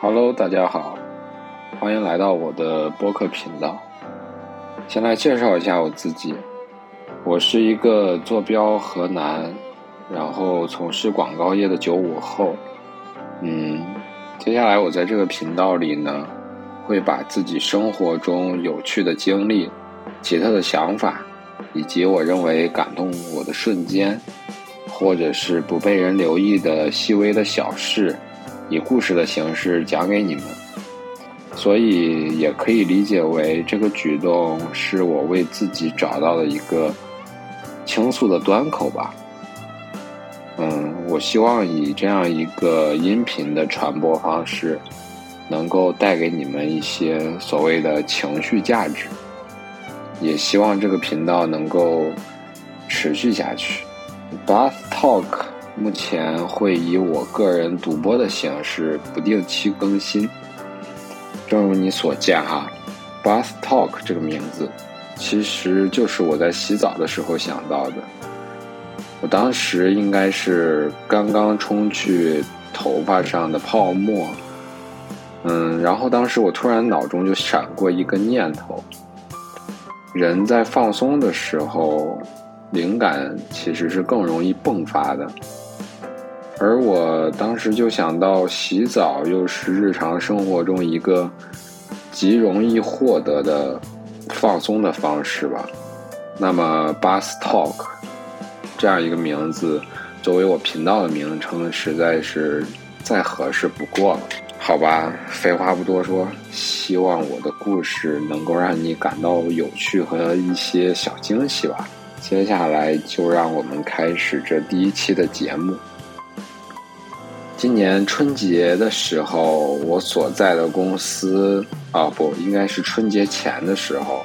Hello，大家好，欢迎来到我的播客频道。先来介绍一下我自己，我是一个坐标河南，然后从事广告业的九五后。嗯，接下来我在这个频道里呢，会把自己生活中有趣的经历、奇特的想法，以及我认为感动我的瞬间，或者是不被人留意的细微的小事。以故事的形式讲给你们，所以也可以理解为这个举动是我为自己找到的一个倾诉的端口吧。嗯，我希望以这样一个音频的传播方式，能够带给你们一些所谓的情绪价值，也希望这个频道能够持续下去。Bath Talk。目前会以我个人独播的形式不定期更新。正如你所见哈，Bath Talk 这个名字，其实就是我在洗澡的时候想到的。我当时应该是刚刚冲去头发上的泡沫，嗯，然后当时我突然脑中就闪过一个念头：人在放松的时候，灵感其实是更容易迸发的。而我当时就想到，洗澡又是日常生活中一个极容易获得的放松的方式吧。那么，Bath Talk 这样一个名字作为我频道的名称，实在是再合适不过了。好吧，废话不多说，希望我的故事能够让你感到有趣和一些小惊喜吧。接下来就让我们开始这第一期的节目。今年春节的时候，我所在的公司啊，不应该是春节前的时候，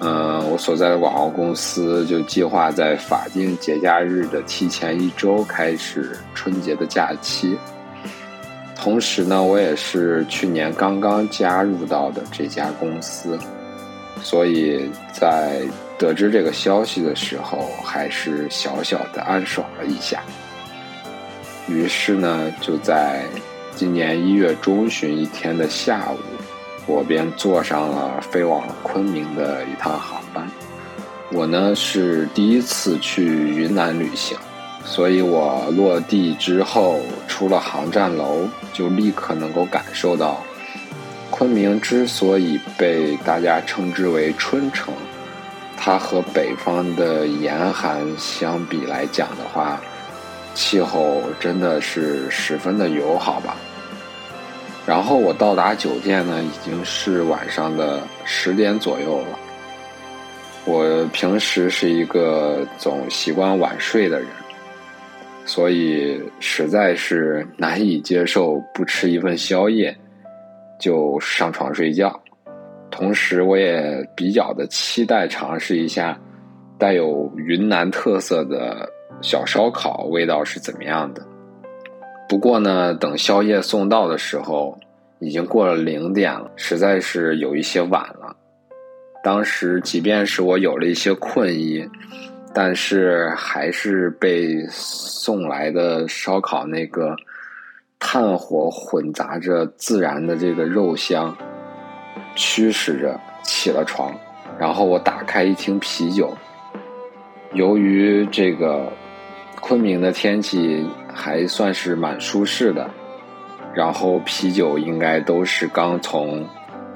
嗯，我所在的广告公司就计划在法定节假日的提前一周开始春节的假期。同时呢，我也是去年刚刚加入到的这家公司，所以在得知这个消息的时候，还是小小的安爽了一下。于是呢，就在今年一月中旬一天的下午，我便坐上了飞往昆明的一趟航班。我呢是第一次去云南旅行，所以我落地之后出了航站楼，就立刻能够感受到，昆明之所以被大家称之为春城，它和北方的严寒相比来讲的话。气候真的是十分的友好吧。然后我到达酒店呢，已经是晚上的十点左右了。我平时是一个总习惯晚睡的人，所以实在是难以接受不吃一份宵夜就上床睡觉。同时，我也比较的期待尝试一下带有云南特色的。小烧烤味道是怎么样的？不过呢，等宵夜送到的时候，已经过了零点了，实在是有一些晚了。当时即便是我有了一些困意，但是还是被送来的烧烤那个炭火混杂着自然的这个肉香驱使着起了床。然后我打开一听啤酒，由于这个。昆明的天气还算是蛮舒适的，然后啤酒应该都是刚从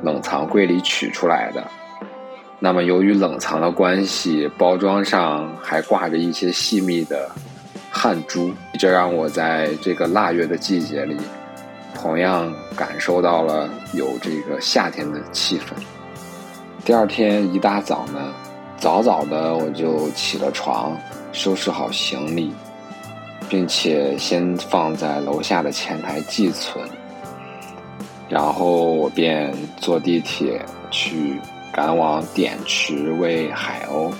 冷藏柜里取出来的。那么由于冷藏的关系，包装上还挂着一些细密的汗珠，这让我在这个腊月的季节里，同样感受到了有这个夏天的气氛。第二天一大早呢，早早的我就起了床。收拾好行李，并且先放在楼下的前台寄存，然后我便坐地铁去赶往滇池喂海鸥。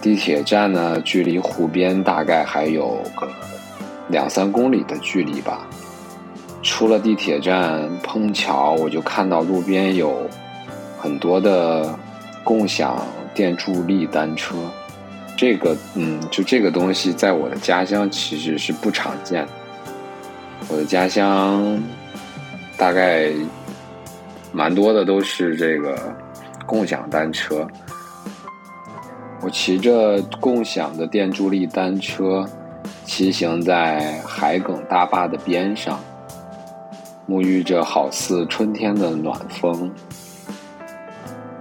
地铁站呢，距离湖边大概还有个两三公里的距离吧。出了地铁站，碰巧我就看到路边有很多的共享电助力单车。这个嗯，就这个东西，在我的家乡其实是不常见的。我的家乡大概蛮多的都是这个共享单车。我骑着共享的电助力单车，骑行在海埂大坝的边上，沐浴着好似春天的暖风。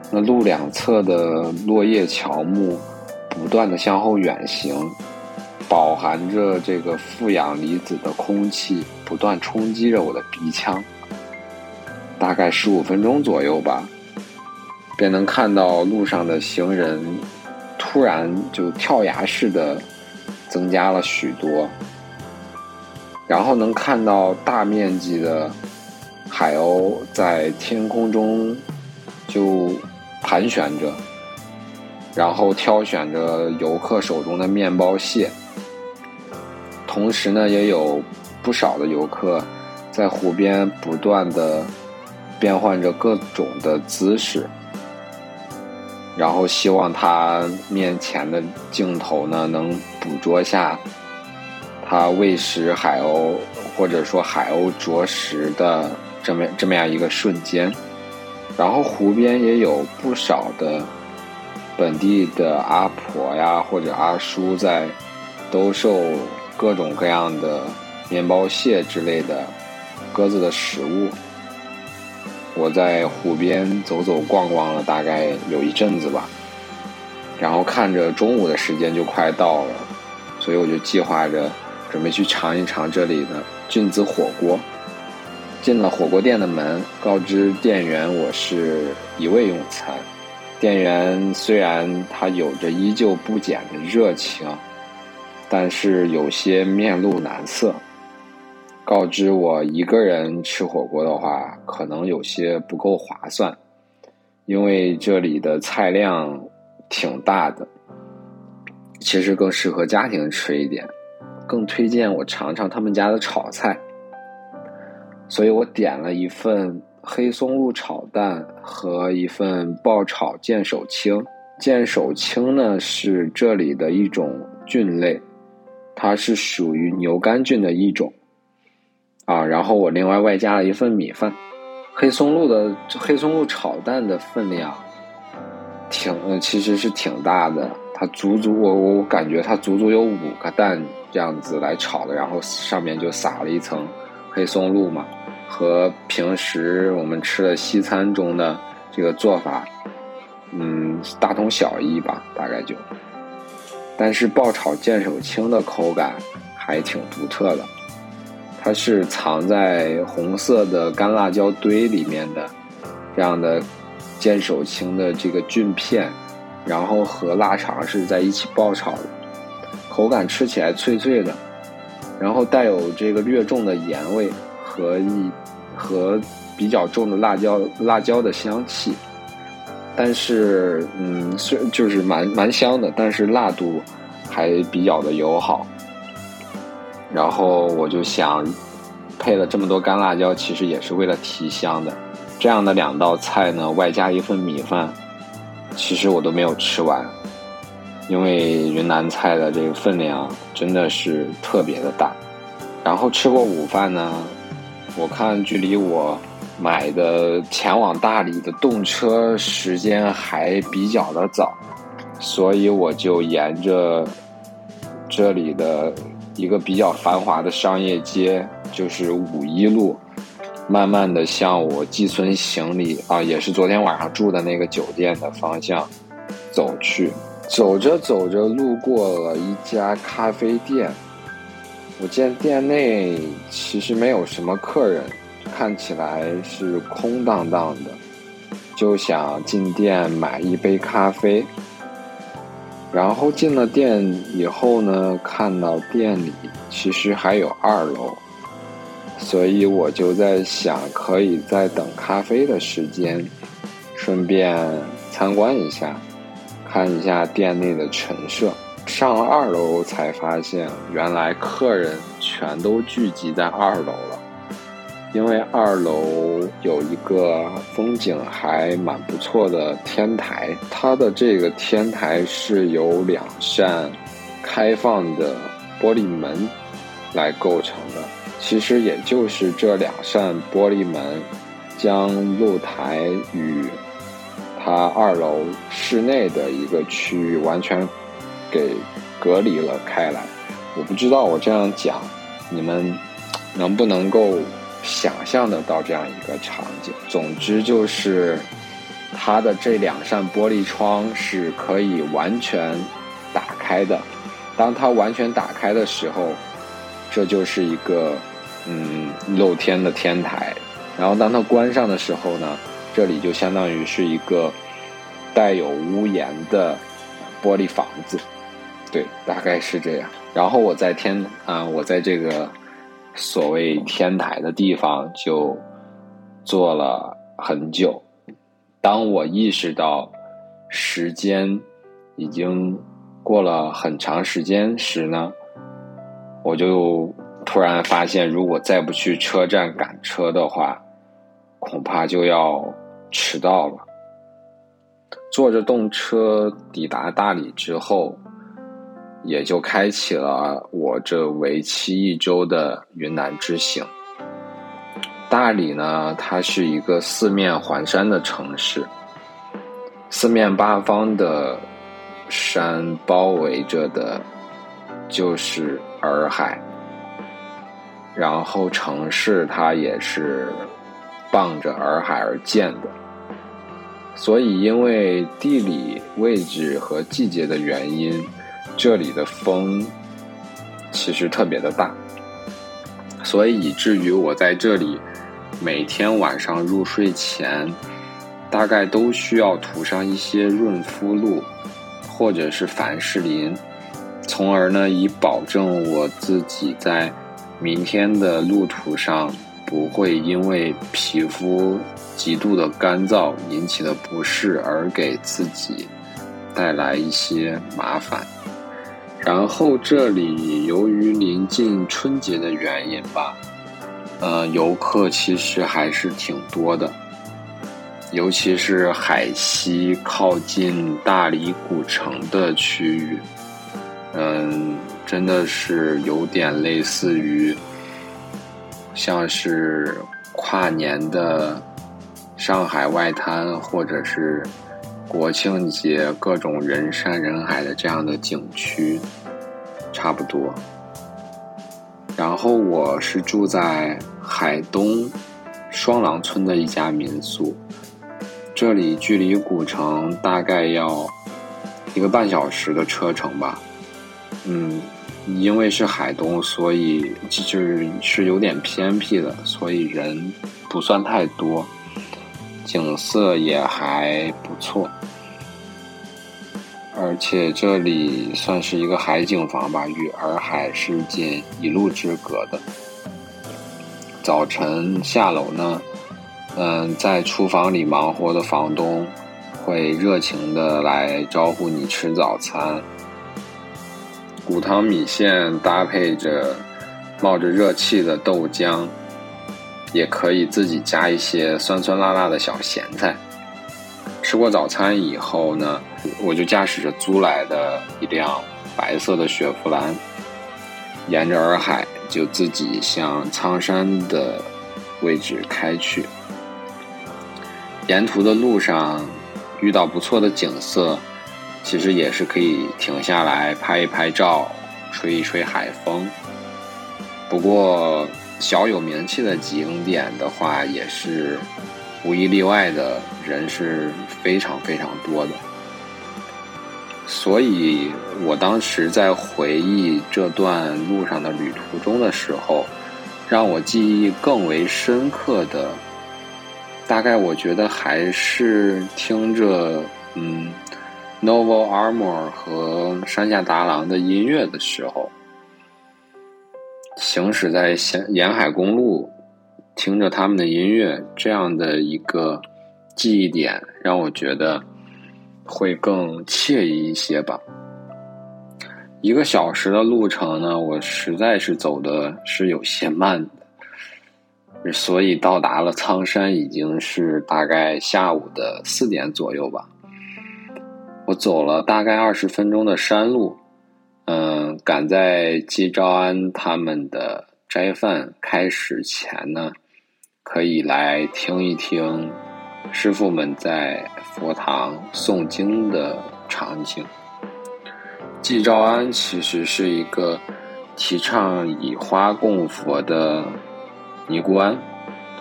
那路两侧的落叶乔木不断的向后远行，饱含着这个负氧离子的空气不断冲击着我的鼻腔。大概十五分钟左右吧，便能看到路上的行人。突然就跳崖式的增加了许多，然后能看到大面积的海鸥在天空中就盘旋着，然后挑选着游客手中的面包屑。同时呢，也有不少的游客在湖边不断的变换着各种的姿势。然后希望他面前的镜头呢，能捕捉下他喂食海鸥，或者说海鸥啄食的这么这么样一个瞬间。然后湖边也有不少的本地的阿婆呀，或者阿叔在兜售各种各样的面包屑之类的鸽子的食物。我在湖边走走逛逛了大概有一阵子吧，然后看着中午的时间就快到了，所以我就计划着准备去尝一尝这里的菌子火锅。进了火锅店的门，告知店员我是一位用餐。店员虽然他有着依旧不减的热情，但是有些面露难色。告知我一个人吃火锅的话，可能有些不够划算，因为这里的菜量挺大的，其实更适合家庭吃一点，更推荐我尝尝他们家的炒菜。所以我点了一份黑松露炒蛋和一份爆炒剑手青。剑手青呢是这里的一种菌类，它是属于牛肝菌的一种。啊，然后我另外外加了一份米饭，黑松露的黑松露炒蛋的分量，挺其实是挺大的，它足足我我感觉它足足有五个蛋这样子来炒的，然后上面就撒了一层黑松露嘛，和平时我们吃的西餐中的这个做法，嗯，大同小异吧，大概就，但是爆炒剑手青的口感还挺独特的。它是藏在红色的干辣椒堆里面的，这样的剑手青的这个菌片，然后和腊肠是在一起爆炒的，口感吃起来脆脆的，然后带有这个略重的盐味和一和比较重的辣椒辣椒的香气，但是嗯，虽就是蛮蛮香的，但是辣度还比较的友好。然后我就想，配了这么多干辣椒，其实也是为了提香的。这样的两道菜呢，外加一份米饭，其实我都没有吃完，因为云南菜的这个分量真的是特别的大。然后吃过午饭呢，我看距离我买的前往大理的动车时间还比较的早，所以我就沿着这里的。一个比较繁华的商业街，就是五一路，慢慢的向我寄存行李啊，也是昨天晚上住的那个酒店的方向走去。走着走着，路过了一家咖啡店，我见店内其实没有什么客人，看起来是空荡荡的，就想进店买一杯咖啡。然后进了店以后呢，看到店里其实还有二楼，所以我就在想，可以在等咖啡的时间，顺便参观一下，看一下店内的陈设。上了二楼才发现，原来客人全都聚集在二楼了。因为二楼有一个风景还蛮不错的天台，它的这个天台是由两扇开放的玻璃门来构成的，其实也就是这两扇玻璃门，将露台与它二楼室内的一个区域完全给隔离了开来。我不知道我这样讲，你们能不能够想象得到这样一个场景？总之就是它的这两扇玻璃窗是可以完全打开的。当它完全打开的时候，这就是一个嗯露天的天台。然后当它关上的时候呢，这里就相当于是一个带有屋檐的玻璃房子。对，大概是这样。然后我在天啊，我在这个所谓天台的地方就坐了很久。当我意识到时间已经过了很长时间时呢，我就突然发现，如果再不去车站赶车的话，恐怕就要迟到了。坐着动车抵达大理之后。也就开启了我这为期一周的云南之行。大理呢，它是一个四面环山的城市，四面八方的山包围着的，就是洱海。然后城市它也是傍着洱海而建的，所以因为地理位置和季节的原因。这里的风其实特别的大，所以以至于我在这里每天晚上入睡前，大概都需要涂上一些润肤露或者是凡士林，从而呢以保证我自己在明天的路途上不会因为皮肤极度的干燥引起的不适而给自己带来一些麻烦。然后这里由于临近春节的原因吧，呃，游客其实还是挺多的，尤其是海西靠近大理古城的区域，嗯，真的是有点类似于像是跨年的上海外滩，或者是。国庆节各种人山人海的这样的景区，差不多。然后我是住在海东双廊村的一家民宿，这里距离古城大概要一个半小时的车程吧。嗯，因为是海东，所以就是是有点偏僻的，所以人不算太多。景色也还不错，而且这里算是一个海景房吧，与洱海是仅一路之隔的。早晨下楼呢，嗯，在厨房里忙活的房东会热情的来招呼你吃早餐，骨汤米线搭配着冒着热气的豆浆。也可以自己加一些酸酸辣辣的小咸菜。吃过早餐以后呢，我就驾驶着租来的一辆白色的雪佛兰，沿着洱海就自己向苍山的位置开去。沿途的路上遇到不错的景色，其实也是可以停下来拍一拍照，吹一吹海风。不过。小有名气的景点的话，也是无一例外的人是非常非常多的。所以我当时在回忆这段路上的旅途中的时候，让我记忆更为深刻的，大概我觉得还是听着嗯，Novo Armor 和山下达郎的音乐的时候。行驶在沿沿海公路，听着他们的音乐，这样的一个记忆点，让我觉得会更惬意一些吧。一个小时的路程呢，我实在是走的是有些慢的，所以到达了苍山已经是大概下午的四点左右吧。我走了大概二十分钟的山路。嗯，赶在季昭安他们的斋饭开始前呢，可以来听一听师傅们在佛堂诵经的场景。季昭安其实是一个提倡以花供佛的尼姑庵，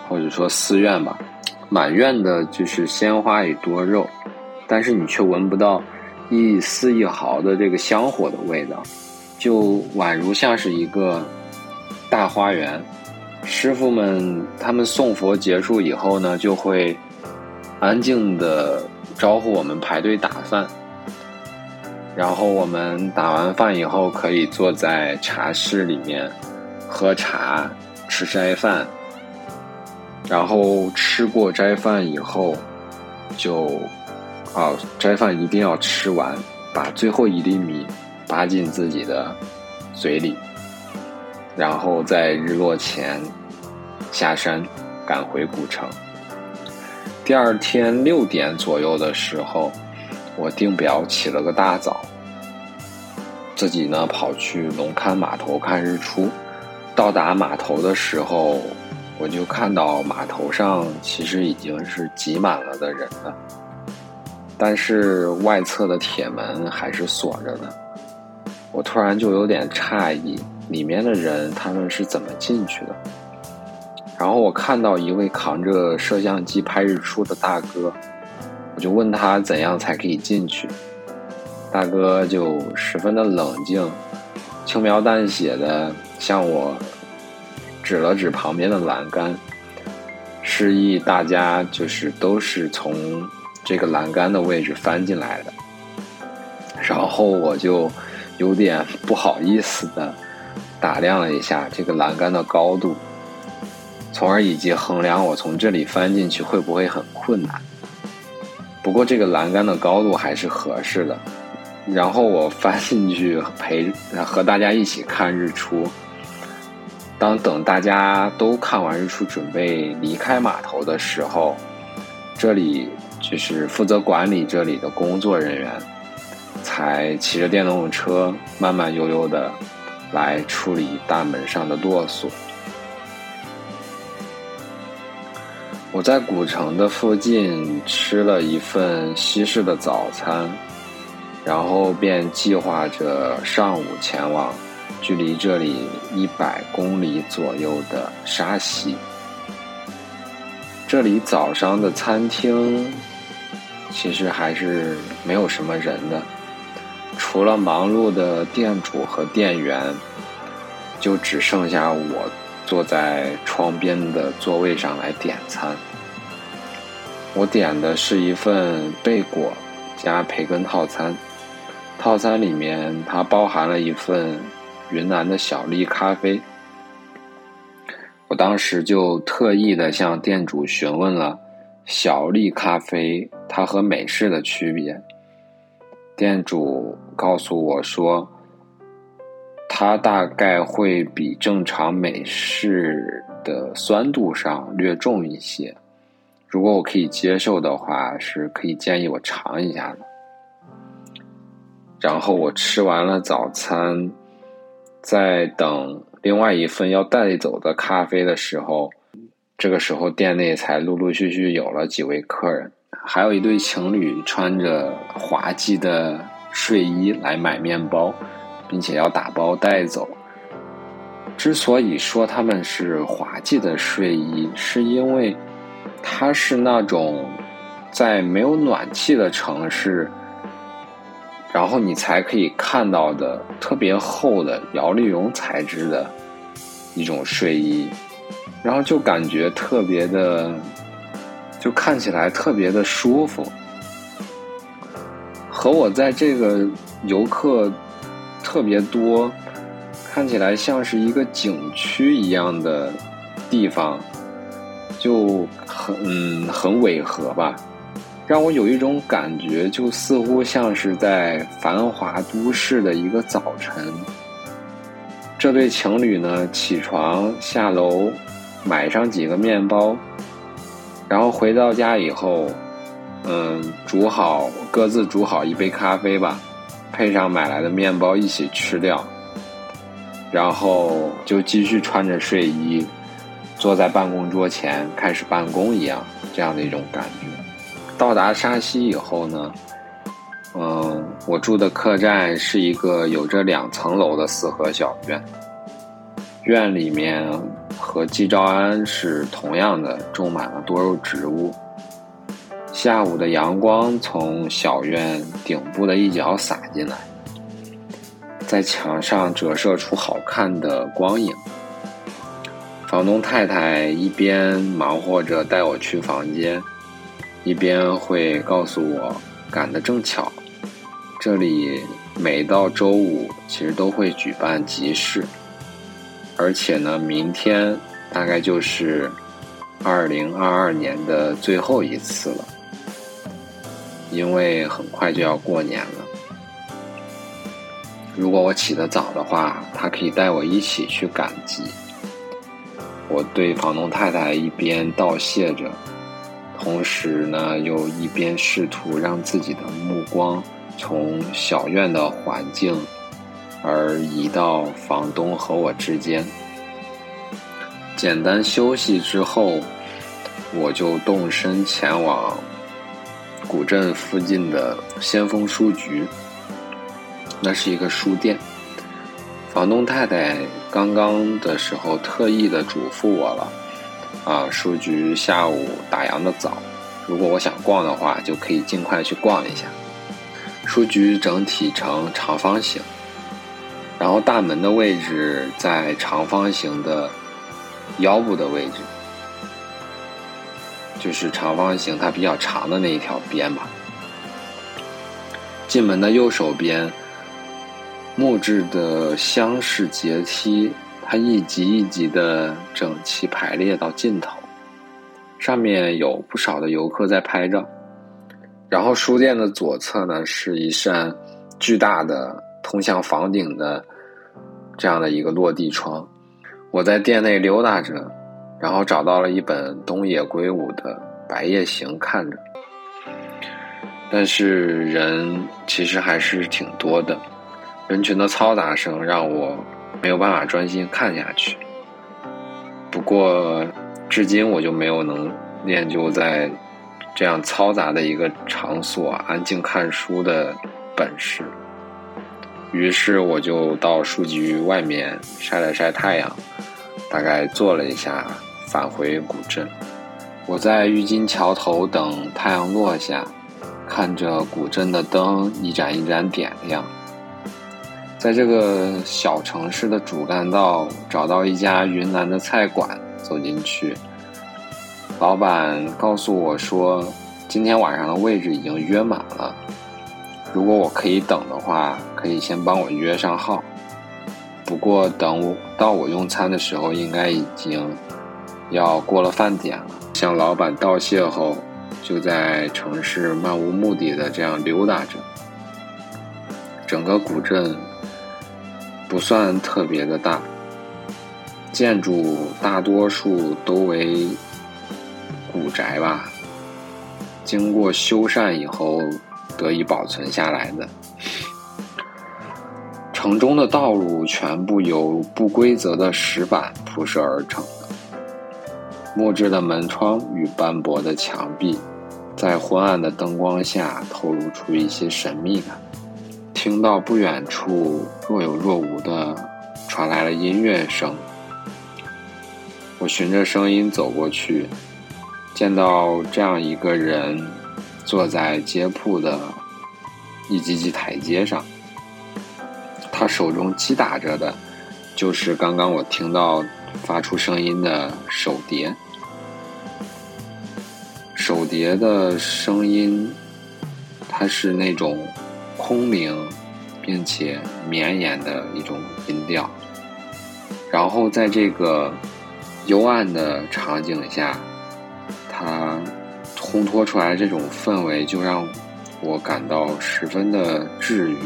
或者说寺院吧，满院的就是鲜花与多肉，但是你却闻不到一丝一毫的这个香火的味道。就宛如像是一个大花园，师傅们他们送佛结束以后呢，就会安静的招呼我们排队打饭，然后我们打完饭以后可以坐在茶室里面喝茶、吃斋饭，然后吃过斋饭以后，就啊，斋饭一定要吃完，把最后一粒米。扒进自己的嘴里，然后在日落前下山赶回古城。第二天六点左右的时候，我定表起了个大早，自己呢跑去龙勘码头看日出。到达码头的时候，我就看到码头上其实已经是挤满了的人了，但是外侧的铁门还是锁着的。我突然就有点诧异，里面的人他们是怎么进去的？然后我看到一位扛着摄像机拍日出的大哥，我就问他怎样才可以进去。大哥就十分的冷静，轻描淡写的向我指了指旁边的栏杆，示意大家就是都是从这个栏杆的位置翻进来的。然后我就。有点不好意思的打量了一下这个栏杆的高度，从而以及衡量我从这里翻进去会不会很困难。不过这个栏杆的高度还是合适的。然后我翻进去陪和大家一起看日出。当等大家都看完日出，准备离开码头的时候，这里就是负责管理这里的工作人员。才骑着电动车慢慢悠悠的来处理大门上的啰嗦。我在古城的附近吃了一份西式的早餐，然后便计划着上午前往距离这里一百公里左右的沙溪。这里早上的餐厅其实还是没有什么人的。除了忙碌的店主和店员，就只剩下我坐在窗边的座位上来点餐。我点的是一份贝果加培根套餐，套餐里面它包含了一份云南的小粒咖啡。我当时就特意的向店主询问了小粒咖啡它和美式的区别。店主告诉我说，它大概会比正常美式的酸度上略重一些。如果我可以接受的话，是可以建议我尝一下的。然后我吃完了早餐，在等另外一份要带走的咖啡的时候，这个时候店内才陆陆续续有了几位客人。还有一对情侣穿着滑稽的睡衣来买面包，并且要打包带走。之所以说他们是滑稽的睡衣，是因为它是那种在没有暖气的城市，然后你才可以看到的特别厚的摇粒绒材质的一种睡衣，然后就感觉特别的。就看起来特别的舒服，和我在这个游客特别多，看起来像是一个景区一样的地方，就很嗯很违和吧，让我有一种感觉，就似乎像是在繁华都市的一个早晨。这对情侣呢，起床下楼，买上几个面包。然后回到家以后，嗯，煮好各自煮好一杯咖啡吧，配上买来的面包一起吃掉。然后就继续穿着睡衣，坐在办公桌前开始办公一样，这样的一种感觉。到达沙溪以后呢，嗯，我住的客栈是一个有着两层楼的四合小院，院里面和季兆安是同样的，种满了多肉植物。下午的阳光从小院顶部的一角洒进来。在墙上折射出好看的光影。房东太太一边忙活着带我去房间，一边会告诉我赶得正巧，这里每到周五其实都会举办集市，而且呢，明天大概就是二零二二年的最后一次了，因为很快就要过年了。如果我起得早的话，他可以带我一起去赶集。我对房东太太一边道谢着，同时呢，又一边试图让自己的目光从小院的环境而移到房东和我之间。简单休息之后，我就动身前往古镇附近的先锋书局。那是一个书店，房东太太刚刚的时候特意的嘱咐我了，啊，书局下午打烊的早，如果我想逛的话，就可以尽快去逛一下。书局整体呈长方形，然后大门的位置在长方形的腰部的位置，就是长方形它比较长的那一条边吧。进门的右手边。木质的厢式阶梯，它一级一级的整齐排列到尽头，上面有不少的游客在拍照。然后书店的左侧呢，是一扇巨大的通向房顶的这样的一个落地窗。我在店内溜达着，然后找到了一本东野圭吾的《白夜行》看着，但是人其实还是挺多的。人群的嘈杂声让我没有办法专心看下去。不过，至今我就没有能练就在这样嘈杂的一个场所安静看书的本事。于是，我就到书局外面晒了晒太阳，大概坐了一下，返回古镇。我在郁金桥头等太阳落下，看着古镇的灯一盏一盏点亮。在这个小城市的主干道找到一家云南的菜馆，走进去，老板告诉我说，今天晚上的位置已经约满了，如果我可以等的话，可以先帮我约上号。不过等我到我用餐的时候，应该已经要过了饭点了。向老板道谢后，就在城市漫无目的的这样溜达着，整个古镇。不算特别的大，建筑大多数都为古宅吧，经过修缮以后得以保存下来的。城中的道路全部由不规则的石板铺设而成的，木质的门窗与斑驳的墙壁，在昏暗的灯光下透露出一些神秘感。听到不远处若有若无的传来了音乐声，我循着声音走过去，见到这样一个人坐在街铺的一级级台阶上，他手中击打着的，就是刚刚我听到发出声音的手碟，手碟的声音，它是那种。空灵，并且绵延的一种音调，然后在这个幽暗的场景下，它烘托出来这种氛围，就让我感到十分的治愈。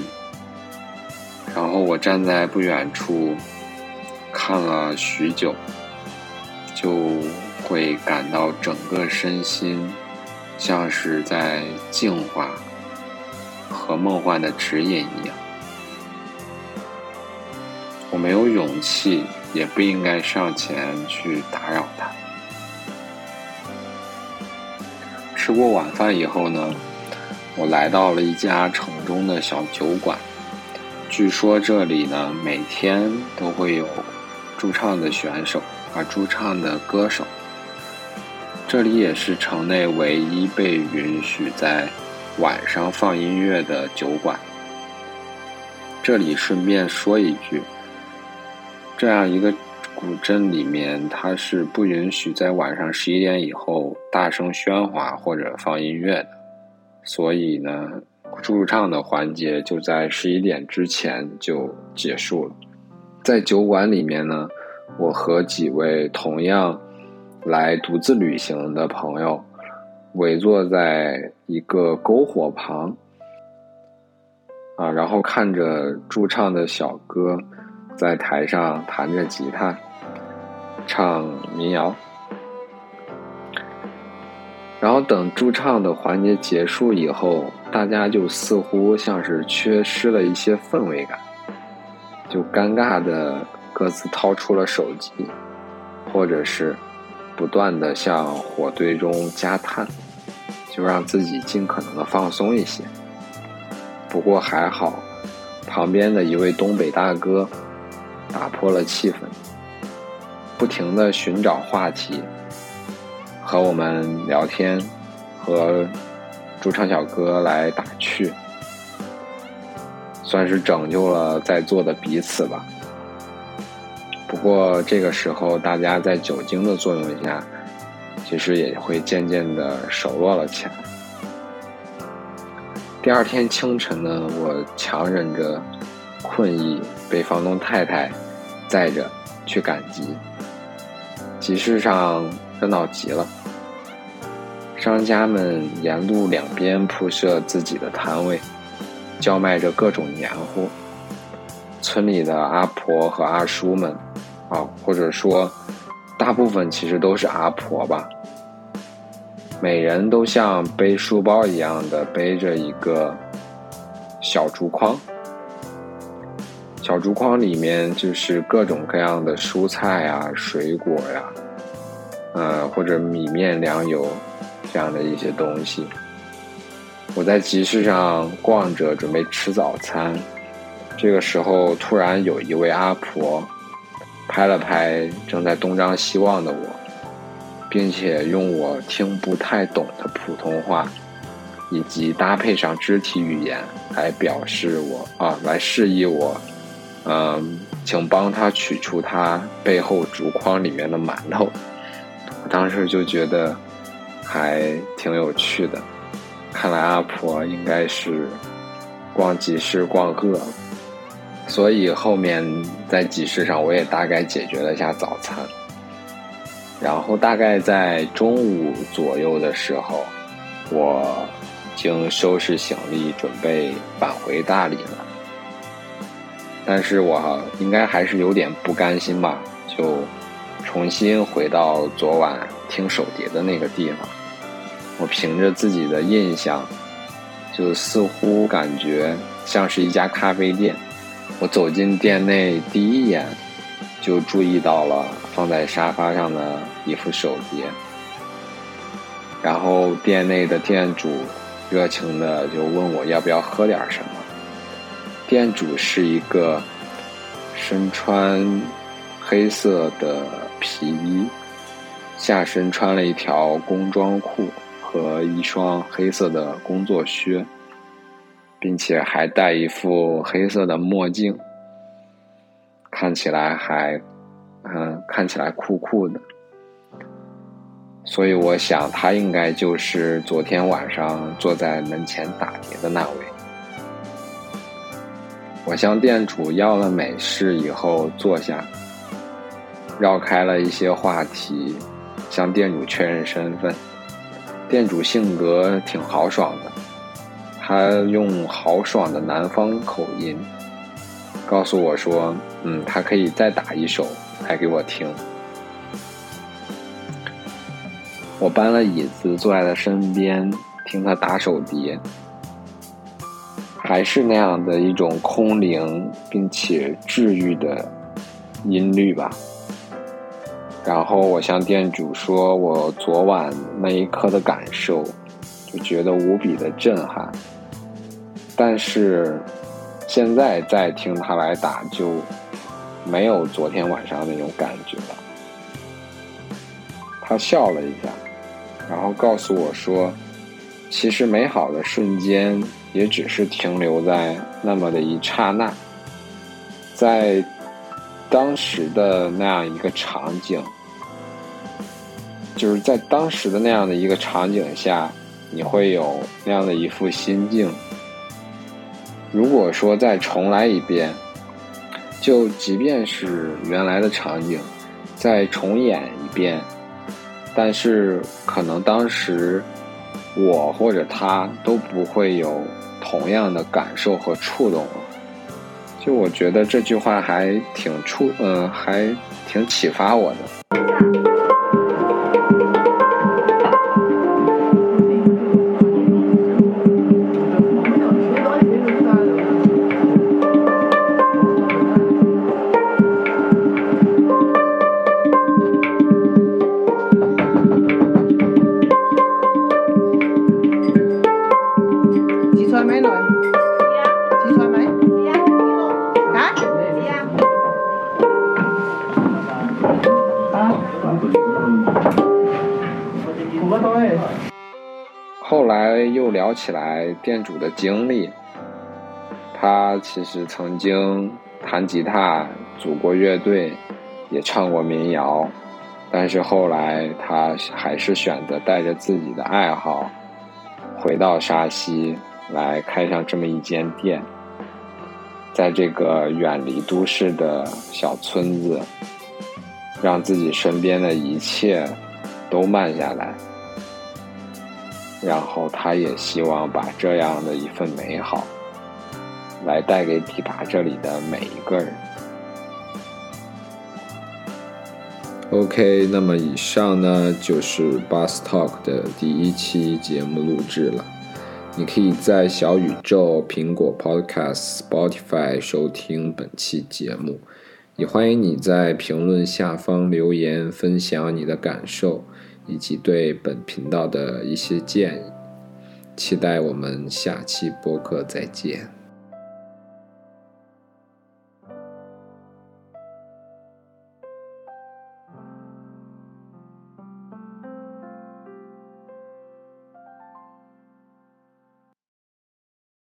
然后我站在不远处看了许久，就会感到整个身心像是在净化。和梦幻的指引一样，我没有勇气，也不应该上前去打扰他。吃过晚饭以后呢，我来到了一家城中的小酒馆。据说这里呢，每天都会有驻唱的选手啊，驻唱的歌手。这里也是城内唯一被允许在晚上放音乐的酒馆。这里顺便说一句，这样一个古镇里面，它是不允许在晚上十一点以后大声喧哗或者放音乐的。所以呢，驻唱的环节就在十一点之前就结束了。在酒馆里面呢，我和几位同样。来独自旅行的朋友，围坐在一个篝火旁，啊，然后看着驻唱的小哥在台上弹着吉他，唱民谣，然后等驻唱的环节结束以后，大家就似乎像是缺失了一些氛围感，就尴尬的各自掏出了手机，或者是。不断的向火堆中加炭，就让自己尽可能的放松一些。不过还好，旁边的一位东北大哥打破了气氛，不停的寻找话题，和我们聊天，和驻唱小哥来打趣，算是拯救了在座的彼此吧。不过这个时候，大家在酒精的作用下，其实也会渐渐的熟络了起来。第二天清晨呢，我强忍着困意，被房东太太载着去赶集。集市上热闹极了，商家们沿路两边铺设自己的摊位，叫卖着各种年货。村里的阿婆和阿叔们。啊，或者说，大部分其实都是阿婆吧。每人都像背书包一样的背着一个小竹筐，小竹筐里面就是各种各样的蔬菜啊、水果呀，呃，或者米面粮油这样的一些东西。我在集市上逛着，准备吃早餐，这个时候突然有一位阿婆。拍了拍正在东张西望的我，并且用我听不太懂的普通话，以及搭配上肢体语言来表示我啊，来示意我，嗯，请帮他取出他背后竹筐里面的馒头。我当时就觉得还挺有趣的，看来阿婆应该是逛集市逛饿了。所以后面在集市上，我也大概解决了一下早餐。然后大概在中午左右的时候，我已经收拾行李，准备返回大理了。但是我应该还是有点不甘心吧，就重新回到昨晚听手碟的那个地方。我凭着自己的印象，就似乎感觉像是一家咖啡店。我走进店内，第一眼就注意到了放在沙发上的一副手碟，然后店内的店主热情的就问我要不要喝点什么。店主是一个身穿黑色的皮衣，下身穿了一条工装裤和一双黑色的工作靴。并且还戴一副黑色的墨镜，看起来还，嗯，看起来酷酷的。所以我想，他应该就是昨天晚上坐在门前打碟的那位。我向店主要了美式以后坐下，绕开了一些话题，向店主确认身份。店主性格挺豪爽的。他用豪爽的南方口音告诉我说：“嗯，他可以再打一首来给我听。”我搬了椅子坐在他身边听他打手碟，还是那样的一种空灵并且治愈的音律吧。然后我向店主说我昨晚那一刻的感受，就觉得无比的震撼。但是现在再听他来打，就没有昨天晚上那种感觉了。他笑了一下，然后告诉我说：“其实美好的瞬间也只是停留在那么的一刹那，在。”当时的那样一个场景，就是在当时的那样的一个场景下，你会有那样的一副心境。如果说再重来一遍，就即便是原来的场景，再重演一遍，但是可能当时我或者他都不会有同样的感受和触动了。就我觉得这句话还挺触，嗯，还挺启发我的。店主的经历，他其实曾经弹吉他、组过乐队，也唱过民谣，但是后来他还是选择带着自己的爱好，回到沙溪来开上这么一间店，在这个远离都市的小村子，让自己身边的一切都慢下来。然后他也希望把这样的一份美好，来带给抵达这里的每一个人。OK，那么以上呢就是 Bus Talk 的第一期节目录制了。你可以在小宇宙、苹果 Podcast、Spotify 收听本期节目。也欢迎你在评论下方留言，分享你的感受。以及对本频道的一些建议，期待我们下期播客再见。